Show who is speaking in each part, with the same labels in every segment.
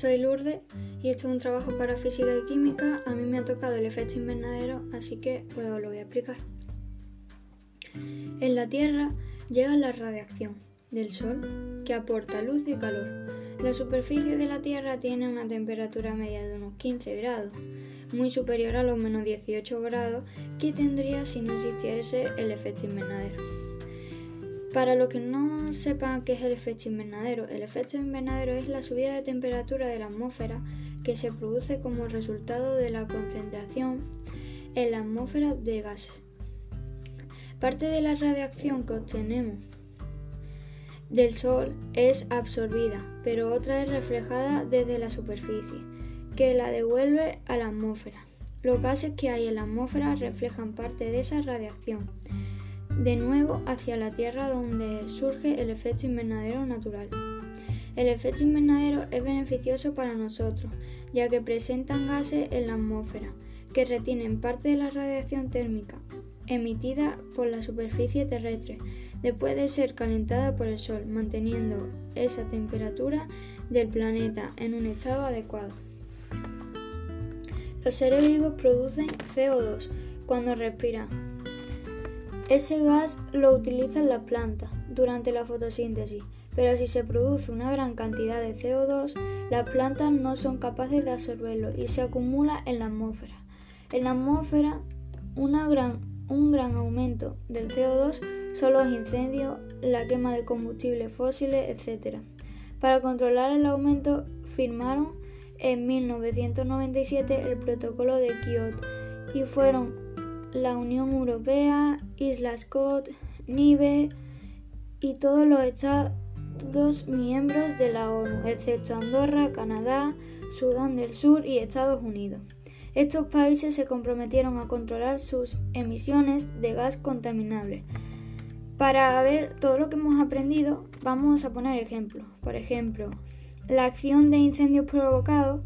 Speaker 1: soy Lourdes y esto es un trabajo para física y química. A mí me ha tocado el efecto invernadero, así que pues os lo voy a explicar. En la Tierra llega la radiación del Sol que aporta luz y calor. La superficie de la Tierra tiene una temperatura media de unos 15 grados, muy superior a los menos 18 grados que tendría si no existiese el efecto invernadero. Para los que no sepan qué es el efecto invernadero, el efecto invernadero es la subida de temperatura de la atmósfera que se produce como resultado de la concentración en la atmósfera de gases. Parte de la radiación que obtenemos del Sol es absorbida, pero otra es reflejada desde la superficie, que la devuelve a la atmósfera. Los gases que hay en la atmósfera reflejan parte de esa radiación de nuevo hacia la Tierra donde surge el efecto invernadero natural. El efecto invernadero es beneficioso para nosotros, ya que presentan gases en la atmósfera que retienen parte de la radiación térmica emitida por la superficie terrestre después de ser calentada por el Sol, manteniendo esa temperatura del planeta en un estado adecuado. Los seres vivos producen CO2 cuando respiran, ese gas lo utilizan las plantas durante la fotosíntesis, pero si se produce una gran cantidad de CO2, las plantas no son capaces de absorberlo y se acumula en la atmósfera. En la atmósfera, un gran aumento del CO2 son los incendios, la quema de combustibles fósiles, etc. Para controlar el aumento, firmaron en 1997 el Protocolo de Kioto y fueron la Unión Europea, Islas Scott, Nive y todos los Estados miembros de la ONU, excepto Andorra, Canadá, Sudán del Sur y Estados Unidos. Estos países se comprometieron a controlar sus emisiones de gas contaminable. Para ver todo lo que hemos aprendido, vamos a poner ejemplos. Por ejemplo, la acción de incendios provocados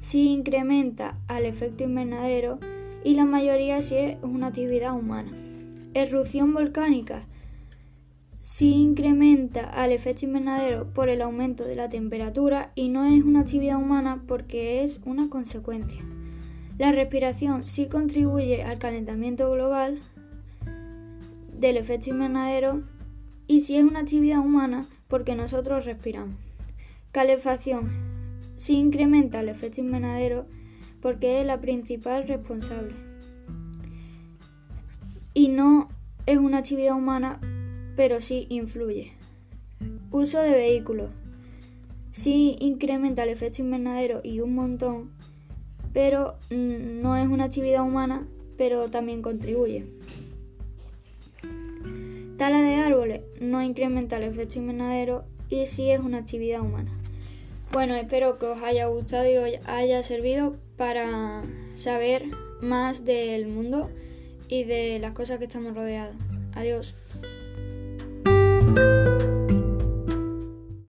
Speaker 1: si incrementa al efecto invernadero y la mayoría si es una actividad humana. Erupción volcánica si incrementa al efecto invernadero por el aumento de la temperatura y no es una actividad humana porque es una consecuencia. La respiración sí contribuye al calentamiento global del efecto invernadero y si es una actividad humana porque nosotros respiramos. Calefacción sí incrementa el efecto invernadero porque es la principal responsable. Y no es una actividad humana, pero sí influye. Uso de vehículos. Sí incrementa el efecto invernadero y un montón, pero mm, no es una actividad humana, pero también contribuye. Tala de árboles no incrementa el efecto invernadero y sí es una actividad humana. Bueno, espero que os haya gustado y os haya servido para saber más del mundo y de las cosas que estamos rodeados. Adiós.